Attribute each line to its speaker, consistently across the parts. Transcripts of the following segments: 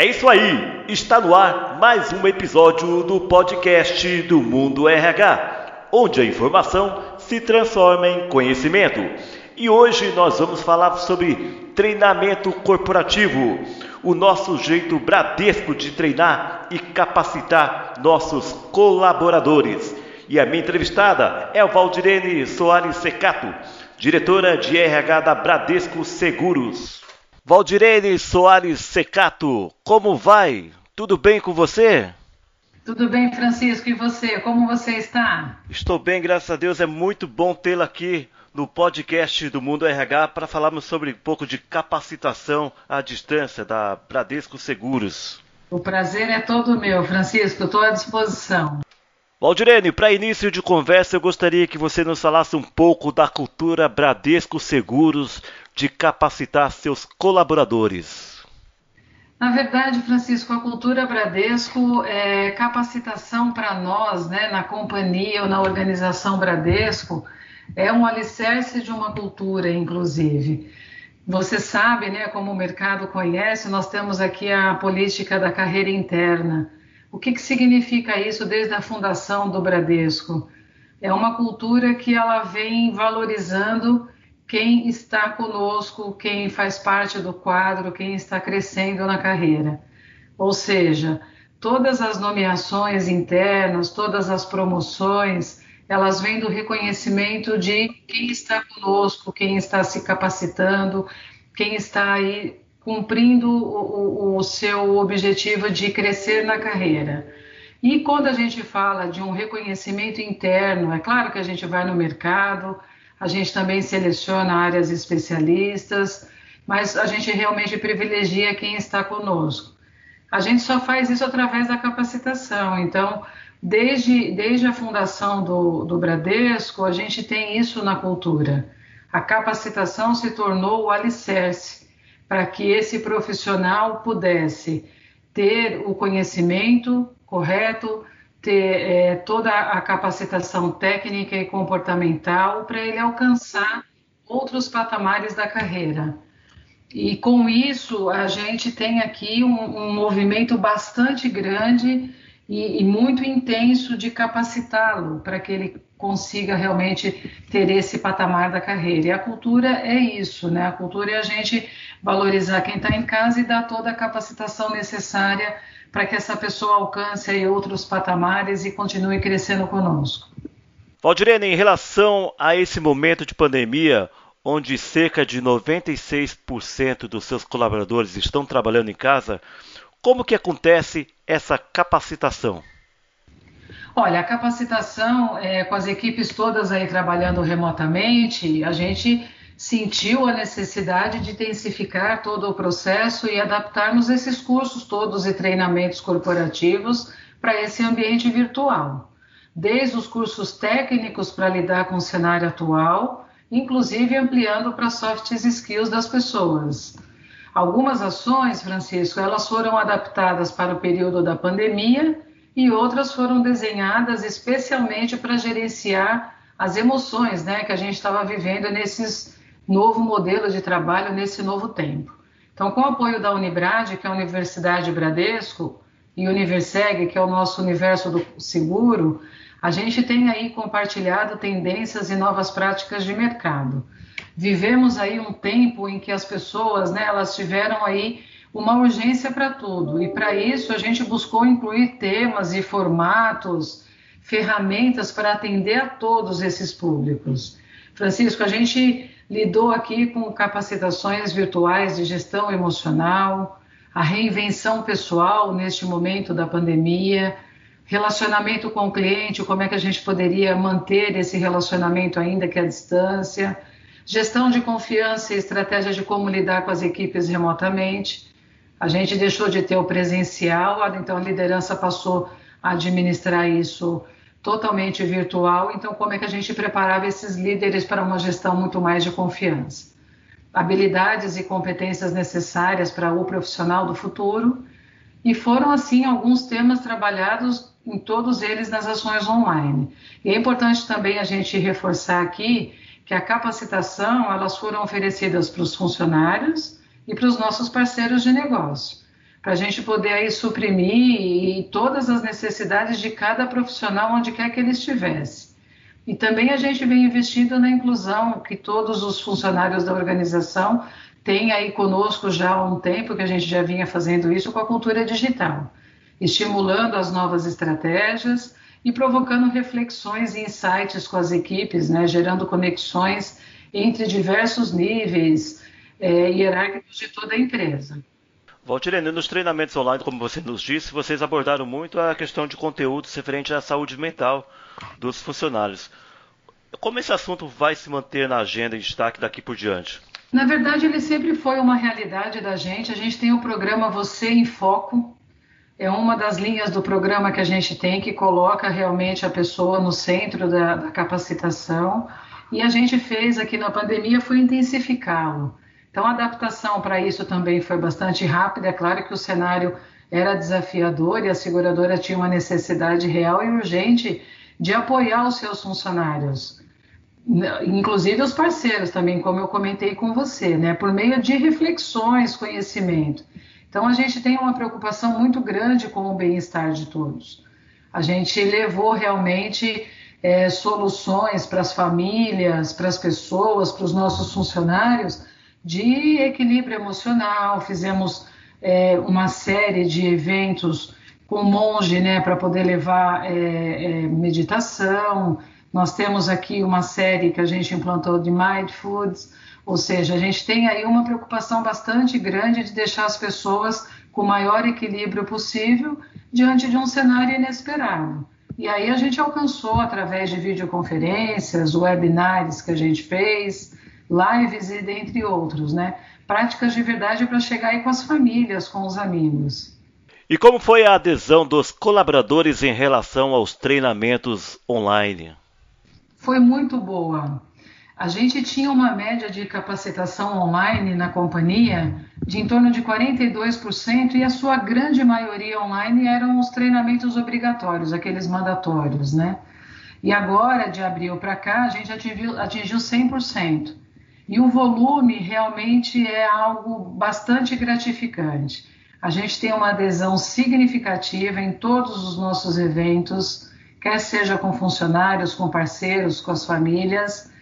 Speaker 1: É isso aí, está no ar mais um episódio do podcast do Mundo RH, onde a informação se transforma em conhecimento. E hoje nós vamos falar sobre treinamento corporativo, o nosso jeito bradesco de treinar e capacitar nossos colaboradores. E a minha entrevistada é o Valdirene Soares Secato, diretora de RH da Bradesco Seguros. Valdirene Soares Secato, como vai? Tudo bem com você?
Speaker 2: Tudo bem, Francisco, e você? Como você está?
Speaker 1: Estou bem, graças a Deus. É muito bom tê-la aqui no podcast do Mundo RH para falarmos sobre um pouco de capacitação à distância da Bradesco Seguros.
Speaker 2: O prazer é todo meu, Francisco. Estou à disposição.
Speaker 1: Valdirene, para início de conversa, eu gostaria que você nos falasse um pouco da cultura Bradesco Seguros, de capacitar seus colaboradores?
Speaker 2: Na verdade, Francisco, a cultura Bradesco é capacitação para nós, né, na companhia ou na organização Bradesco, é um alicerce de uma cultura, inclusive. Você sabe, né, como o mercado conhece, nós temos aqui a política da carreira interna. O que, que significa isso desde a fundação do Bradesco? É uma cultura que ela vem valorizando quem está conosco, quem faz parte do quadro, quem está crescendo na carreira. Ou seja, todas as nomeações internas, todas as promoções, elas vêm do reconhecimento de quem está conosco, quem está se capacitando, quem está aí cumprindo o, o, seu objetivo de crescer na carreira. E quando a gente fala de um reconhecimento interno, é claro que a gente vai no mercado, a gente também seleciona áreas especialistas, mas a gente realmente privilegia quem está conosco. A gente só faz isso através da capacitação. Então, desde, desde a fundação do, do Bradesco, a gente tem isso na cultura. A capacitação se tornou o alicerce para que esse profissional pudesse ter o conhecimento correto, ter é, toda a capacitação técnica e comportamental para ele alcançar outros patamares da carreira. E com isso, a gente tem aqui um, um movimento bastante grande e, e muito intenso de capacitá-lo para que ele consiga realmente ter esse patamar da carreira. E a cultura é isso, né? A cultura é a gente valorizar quem está em casa e dar toda a capacitação necessária para que essa pessoa alcance aí outros patamares e continue crescendo conosco.
Speaker 1: Valdirene, em relação a esse momento de pandemia, onde cerca de 96% dos seus colaboradores estão trabalhando em casa, como que acontece essa capacitação?
Speaker 2: Olha, a capacitação é, com as equipes todas aí trabalhando remotamente, a gente sentiu a necessidade de intensificar todo o processo e adaptarmos esses cursos todos e treinamentos corporativos para esse ambiente virtual. Desde os cursos técnicos para lidar com o cenário atual, inclusive ampliando para soft skills das pessoas. Algumas ações, Francisco, elas foram adaptadas para o período da pandemia e outras foram desenhadas especialmente para gerenciar as emoções né, que a gente estava vivendo nesses novo modelo de trabalho nesse novo tempo. Então, com o apoio da Unibrad, que é a Universidade Bradesco, e Universeg, que é o nosso universo do seguro, a gente tem aí compartilhado tendências e novas práticas de mercado. Vivemos aí um tempo em que as pessoas, né, elas tiveram aí uma urgência para tudo, e para isso a gente buscou incluir temas e formatos, ferramentas para atender a todos esses públicos. Francisco, a gente lidou aqui com capacitações virtuais de gestão emocional, a reinvenção pessoal neste momento da pandemia, relacionamento com o cliente, como é que a gente poderia manter esse relacionamento ainda que à distância, gestão de confiança e estratégia de como lidar com as equipes remotamente. A gente deixou de ter o presencial, então a liderança passou a administrar isso totalmente virtual, então como é que a gente preparava esses líderes para uma gestão muito mais de confiança? Habilidades e competências necessárias para o profissional do futuro, e foram assim alguns temas trabalhados em todos eles nas ações online. E é importante também a gente reforçar aqui que a capacitação elas foram oferecidas para os funcionários e para os nossos parceiros de negócio, para a gente poder aí suprimir todas as necessidades de cada profissional onde quer que ele estivesse. E também a gente vem investindo na inclusão, que todos os funcionários da organização têm aí conosco já há um tempo, que a gente já vinha fazendo isso com a cultura digital, estimulando as novas estratégias e provocando reflexões e insights com as equipes, né, gerando conexões entre diversos níveis é, hierárquicos de toda a empresa.
Speaker 1: Valtirene, nos treinamentos online, como você nos disse, vocês abordaram muito a questão de conteúdos referente à saúde mental dos funcionários. Como esse assunto vai se manter na agenda em destaque daqui por diante?
Speaker 2: Na verdade, ele sempre foi uma realidade da gente. A gente tem o programa Você em Foco. É uma das linhas do programa que a gente tem que coloca realmente a pessoa no centro da, da capacitação. E a gente fez aqui na pandemia foi intensificá-lo. Então, a adaptação para isso também foi bastante rápida. É claro que o cenário era desafiador e a seguradora tinha uma necessidade real e urgente de apoiar os seus funcionários, inclusive os parceiros também, como eu comentei com você, né, por meio de reflexões, conhecimento. Então a gente tem uma preocupação muito grande com o bem-estar de todos. A gente levou realmente é, soluções para as famílias, para as pessoas, para os nossos funcionários de equilíbrio emocional. Fizemos é, uma série de eventos com monge, né, para poder levar é, é, meditação. Nós temos aqui uma série que a gente implantou de Mind Foods, ou seja, a gente tem aí uma preocupação bastante grande de deixar as pessoas com o maior equilíbrio possível diante de um cenário inesperado. E aí a gente alcançou através de videoconferências, webinars que a gente fez, lives e dentre outros, né? Práticas de verdade para chegar aí com as famílias, com os amigos.
Speaker 1: E como foi a adesão dos colaboradores em relação aos treinamentos online?
Speaker 2: Foi muito boa. A gente tinha uma média de capacitação online na companhia de em torno de 42% e a sua grande maioria online eram os treinamentos obrigatórios, aqueles mandatórios, né? E agora, de abril para cá, a gente atingiu, atingiu 100%. E o volume realmente é algo bastante gratificante. A gente tem uma adesão significativa em todos os nossos eventos, quer seja com funcionários, com parceiros, com as famílias.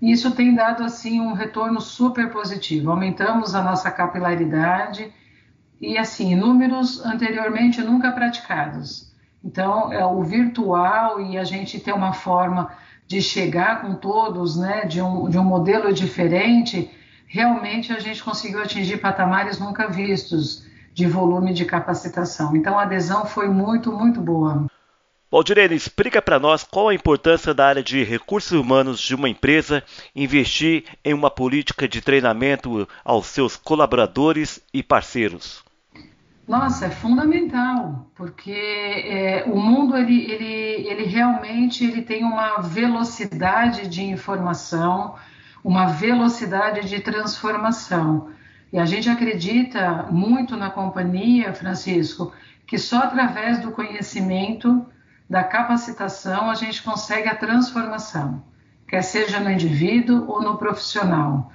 Speaker 2: E isso tem dado assim um retorno super positivo. Aumentamos a nossa capilaridade e assim números anteriormente nunca praticados. Então, é o virtual e a gente ter uma forma de chegar com todos, né, de um, de um modelo diferente, realmente a gente conseguiu atingir patamares nunca vistos de volume de capacitação. Então a adesão foi muito, muito boa.
Speaker 1: Valdirene, explica para nós qual a importância da área de recursos humanos de uma empresa investir em uma política de treinamento aos seus colaboradores e parceiros.
Speaker 2: Nossa, é fundamental, porque é, o mundo ele, ele, ele realmente ele tem uma velocidade de informação, uma velocidade de transformação. E a gente acredita muito na companhia, Francisco, que só através do conhecimento, da capacitação, a gente consegue a transformação, quer seja no indivíduo ou no profissional.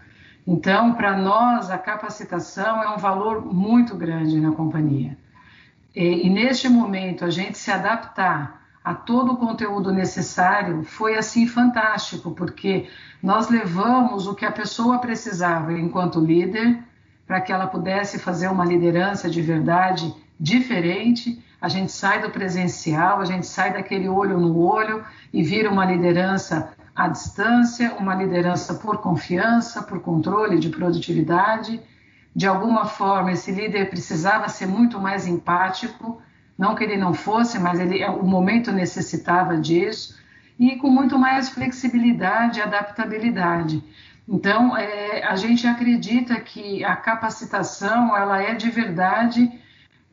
Speaker 2: Então, para nós, a capacitação é um valor muito grande na companhia. E, e neste momento, a gente se adaptar a todo o conteúdo necessário foi assim fantástico, porque nós levamos o que a pessoa precisava enquanto líder para que ela pudesse fazer uma liderança de verdade diferente. A gente sai do presencial, a gente sai daquele olho no olho e vira uma liderança à distância, uma liderança por confiança, por controle de produtividade. De alguma forma, esse líder precisava ser muito mais empático, não que ele não fosse, mas ele, o momento necessitava disso, e com muito mais flexibilidade e adaptabilidade. Então, é, a gente acredita que a capacitação ela é de verdade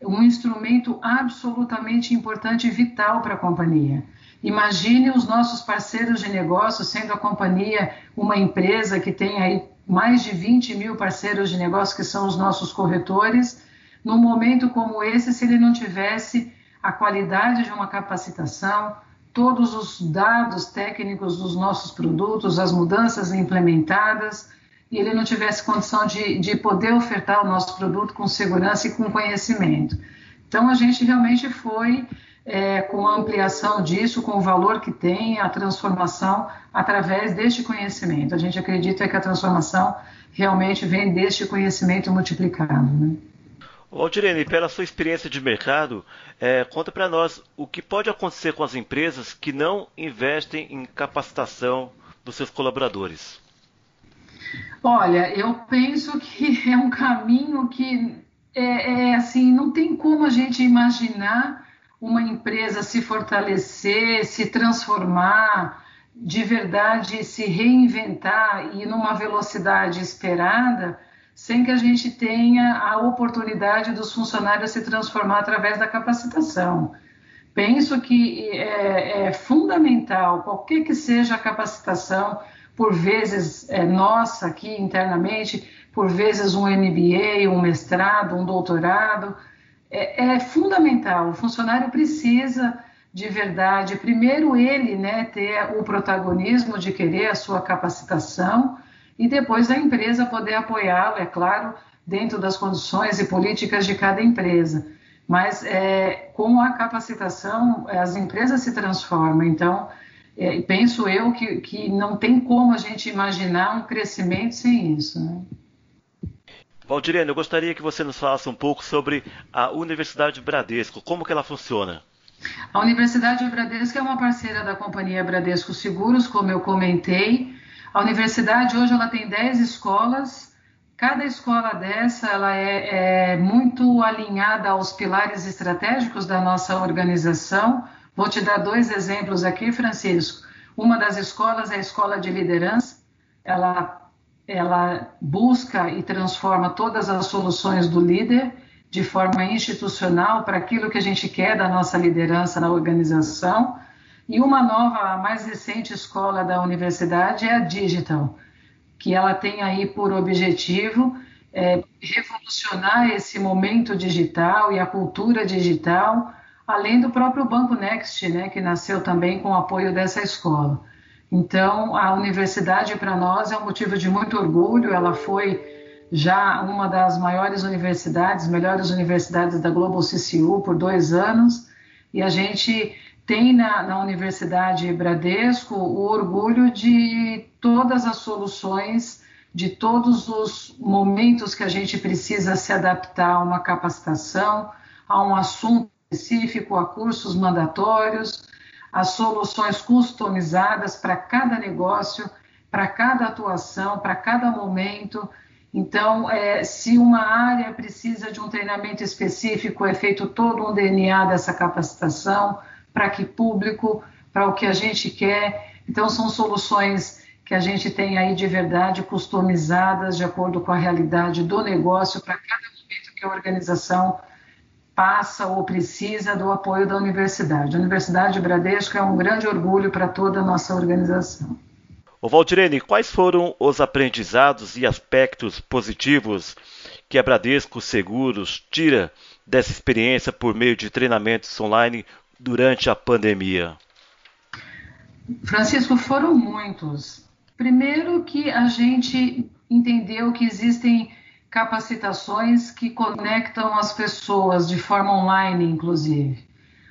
Speaker 2: um instrumento absolutamente importante e vital para a companhia. Imagine os nossos parceiros de negócio, sendo a companhia uma empresa que tem aí mais de 20 mil parceiros de negócio, que são os nossos corretores, num momento como esse, se ele não tivesse a qualidade de uma capacitação, todos os dados técnicos dos nossos produtos, as mudanças implementadas, e ele não tivesse condição de, de poder ofertar o nosso produto com segurança e com conhecimento. Então, a gente realmente foi é, com a ampliação disso, com o valor que tem, a transformação através deste conhecimento. A gente acredita que a transformação realmente vem deste conhecimento multiplicado. Né?
Speaker 1: Valdirene, pela sua experiência de mercado, é, conta para nós o que pode acontecer com as empresas que não investem em capacitação dos seus colaboradores.
Speaker 2: Olha, eu penso que é um caminho que é, é assim, não tem como a gente imaginar uma empresa se fortalecer, se transformar, de verdade se reinventar e numa velocidade esperada sem que a gente tenha a oportunidade dos funcionários se transformar através da capacitação. Penso que é, é fundamental, qualquer que seja a capacitação, por vezes é, nossa aqui internamente, por vezes um MBA, um mestrado, um doutorado, é, é fundamental. O funcionário precisa de verdade, primeiro ele né, ter o protagonismo de querer a sua capacitação e depois a empresa poder apoiá-lo, é claro, dentro das condições e políticas de cada empresa. Mas é, com a capacitação, as empresas se transformam. Então, é, penso eu que, que não tem como a gente imaginar um crescimento sem isso. Né?
Speaker 1: Valdirene, eu gostaria que você nos falasse um pouco sobre a Universidade Bradesco, como que ela funciona?
Speaker 2: A Universidade Bradesco é uma parceira da companhia Bradesco Seguros, como eu comentei, a universidade hoje ela tem 10 escolas. Cada escola dessa ela é, é muito alinhada aos pilares estratégicos da nossa organização. Vou te dar dois exemplos aqui, Francisco. Uma das escolas é a escola de liderança. Ela ela busca e transforma todas as soluções do líder de forma institucional para aquilo que a gente quer da nossa liderança na organização. E uma nova, mais recente escola da universidade é a Digital, que ela tem aí por objetivo é, revolucionar esse momento digital e a cultura digital, além do próprio Banco Next, né, que nasceu também com o apoio dessa escola. Então, a universidade para nós é um motivo de muito orgulho, ela foi já uma das maiores universidades, melhores universidades da Global CCU por dois anos, e a gente tem na, na Universidade Bradesco o orgulho de todas as soluções, de todos os momentos que a gente precisa se adaptar a uma capacitação, a um assunto específico, a cursos mandatórios, as soluções customizadas para cada negócio, para cada atuação, para cada momento. Então, é, se uma área precisa de um treinamento específico, é feito todo um DNA dessa capacitação para que público, para o que a gente quer. Então, são soluções que a gente tem aí de verdade customizadas de acordo com a realidade do negócio para cada momento que a organização passa ou precisa do apoio da universidade. A Universidade Bradesco é um grande orgulho para toda a nossa organização.
Speaker 1: O Valdirene, quais foram os aprendizados e aspectos positivos que a Bradesco Seguros tira dessa experiência por meio de treinamentos online durante a pandemia?
Speaker 2: Francisco, foram muitos. Primeiro que a gente entendeu que existem capacitações que conectam as pessoas de forma online, inclusive.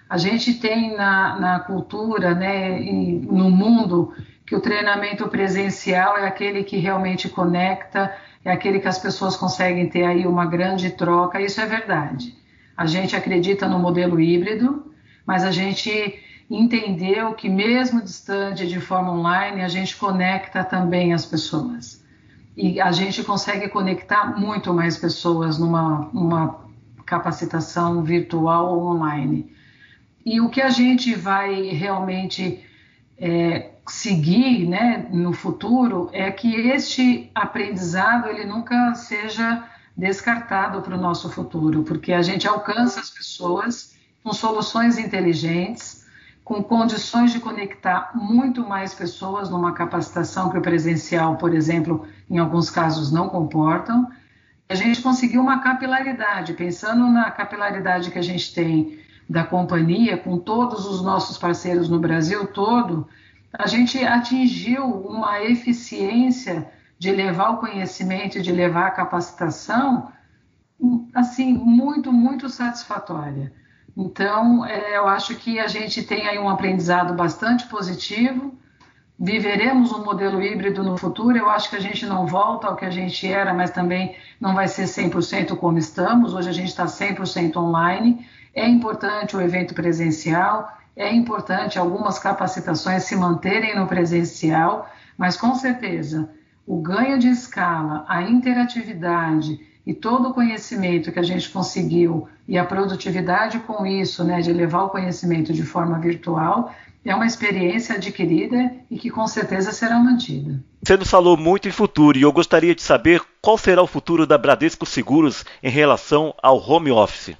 Speaker 2: A gente tem na, na cultura, né, no mundo, que o treinamento presencial é aquele que realmente conecta, é aquele que as pessoas conseguem ter aí uma grande troca, isso é verdade. A gente acredita no modelo híbrido, mas a gente entendeu que mesmo distante de forma online, a gente conecta também as pessoas. E a gente consegue conectar muito mais pessoas numa, capacitação virtual online. E o que a gente vai realmente é, seguir né, no futuro é que este aprendizado ele nunca seja descartado para o nosso futuro, porque a gente alcança as pessoas com soluções inteligentes, com condições de conectar muito mais pessoas numa capacitação que o presencial, por exemplo, em alguns casos não comportam. A gente conseguiu uma capilaridade, pensando na capilaridade que a gente tem da companhia, com todos os nossos parceiros no Brasil todo, a gente atingiu uma eficiência de levar o conhecimento, de levar a capacitação, assim, muito, muito satisfatória. Então, é, eu acho que a gente tem aí um aprendizado bastante positivo. Viveremos um modelo híbrido no futuro. Eu acho que a gente não volta ao que a gente era, mas também não vai ser 100% como estamos. Hoje a gente está 100% online. É importante o evento presencial, é importante algumas capacitações se manterem no presencial, mas com certeza o ganho de escala, a interatividade e todo o conhecimento que a gente conseguiu e a produtividade com isso, né, de levar o conhecimento de forma virtual, é uma experiência adquirida e que com certeza será mantida.
Speaker 1: Você nos falou muito em futuro e eu gostaria de saber qual será o futuro da Bradesco Seguros em relação ao home office.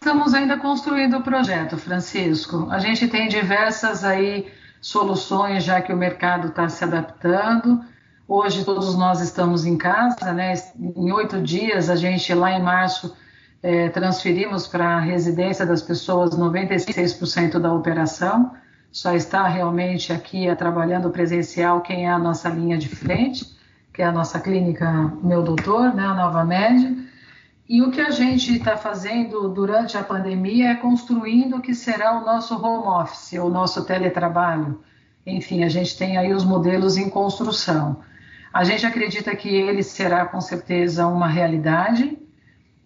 Speaker 2: Estamos ainda construindo o projeto, Francisco. A gente tem diversas aí soluções já que o mercado está se adaptando. Hoje todos nós estamos em casa, né? Em oito dias, a gente lá em março é, transferimos para a residência das pessoas 96% da operação. Só está realmente aqui é, trabalhando presencial quem é a nossa linha de frente, que é a nossa clínica Meu Doutor, né? A Nova Média. E o que a gente está fazendo durante a pandemia é construindo o que será o nosso home office, o nosso teletrabalho. Enfim, a gente tem aí os modelos em construção. A gente acredita que ele será com certeza uma realidade,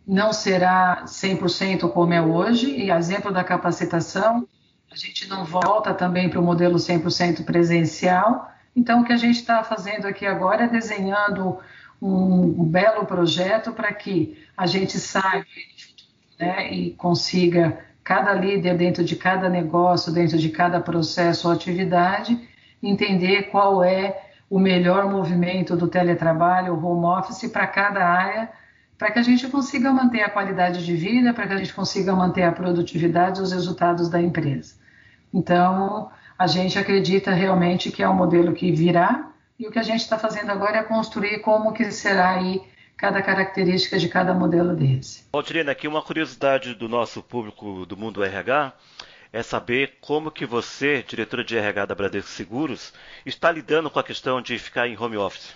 Speaker 2: não será 100% como é hoje, e exemplo da capacitação, a gente não volta também para o modelo 100% presencial. Então, o que a gente está fazendo aqui agora é desenhando um, belo projeto para que a gente saiba né, e consiga, cada líder dentro de cada negócio, dentro de cada processo ou atividade, entender qual é o melhor movimento do teletrabalho, o home office para cada área, para que a gente consiga manter a qualidade de vida, para que a gente consiga manter a produtividade e os resultados da empresa. Então, a gente acredita realmente que é um modelo que virá e o que a gente está fazendo agora é construir como que será aí cada característica de cada modelo desse.
Speaker 1: Valdirena, aqui uma curiosidade do nosso público do mundo RH é saber como que você, diretora de RH da Bradesco Seguros, está lidando com a questão de ficar em home office.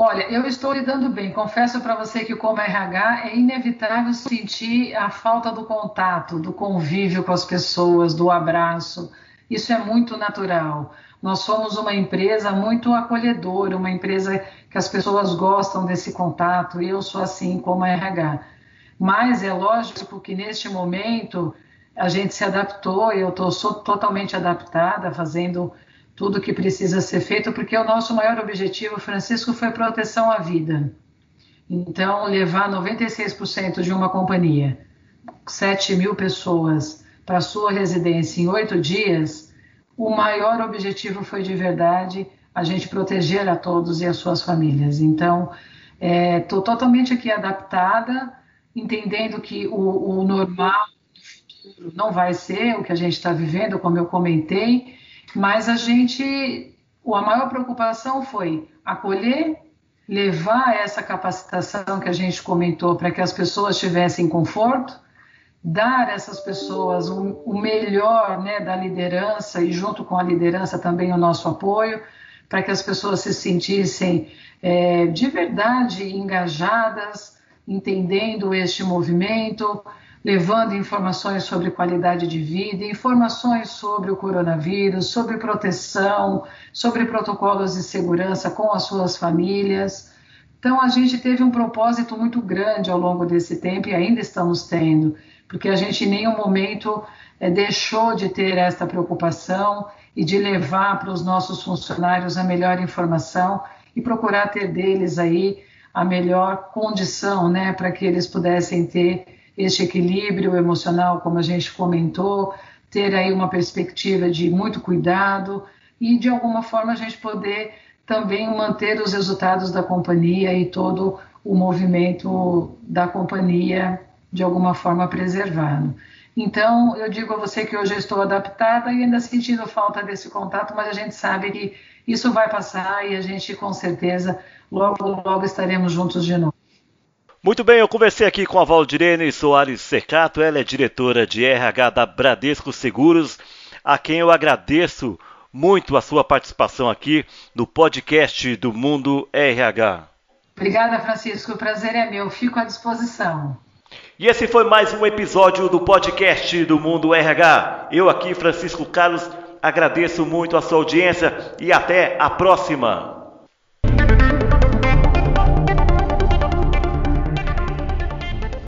Speaker 2: Olha, eu estou lidando bem. Confesso para você que, como RH, é inevitável sentir a falta do contato, do convívio com as pessoas, do abraço. Isso é muito natural. Nós somos uma empresa muito acolhedora, uma empresa que as pessoas gostam desse contato, eu sou assim como RH. Mas é lógico que neste momento a gente se adaptou e eu estou totalmente adaptada, fazendo tudo o que precisa ser feito, porque o nosso maior objetivo, Francisco, foi proteção à vida. Então, levar 96% de uma companhia, 7 mil pessoas, para sua residência em oito dias, o maior objetivo foi de verdade a gente proteger a todos e as suas famílias. Então, estou é, totalmente aqui adaptada, entendendo que o, o normal não vai ser o que a gente está vivendo, como eu comentei, mas a gente, a maior preocupação foi acolher, levar essa capacitação que a gente comentou para que as pessoas tivessem conforto, dar essas pessoas o, o melhor né, da liderança e junto com a liderança também o nosso apoio, para que as pessoas se sentissem é, de verdade engajadas, entendendo este movimento, levando informações sobre qualidade de vida, informações sobre o coronavírus, sobre proteção, sobre protocolos de segurança com as suas famílias. Então, a gente teve um propósito muito grande ao longo desse tempo e ainda estamos tendo, porque a gente em nenhum momento é, deixou de ter esta preocupação e de levar para os nossos funcionários a melhor informação e procurar ter deles aí a melhor condição, né, para que eles pudessem ter este equilíbrio emocional, como a gente comentou, ter aí uma perspectiva de muito cuidado e de alguma forma a gente poder também manter os resultados da companhia e todo o movimento da companhia de alguma forma preservado. Então, eu digo a você que hoje eu estou adaptada e ainda sentindo falta desse contato, mas a gente sabe que isso vai passar e a gente com certeza logo logo estaremos juntos de novo.
Speaker 1: Muito bem, eu conversei aqui com a Valdirene Soares Secato, ela é diretora de RH da Bradesco Seguros, a quem eu agradeço muito a sua participação aqui no podcast do Mundo RH.
Speaker 2: Obrigada, Francisco. O prazer é meu. Fico à disposição.
Speaker 1: E esse foi mais um episódio do podcast do Mundo RH. Eu aqui, Francisco Carlos, agradeço muito a sua audiência e até a próxima.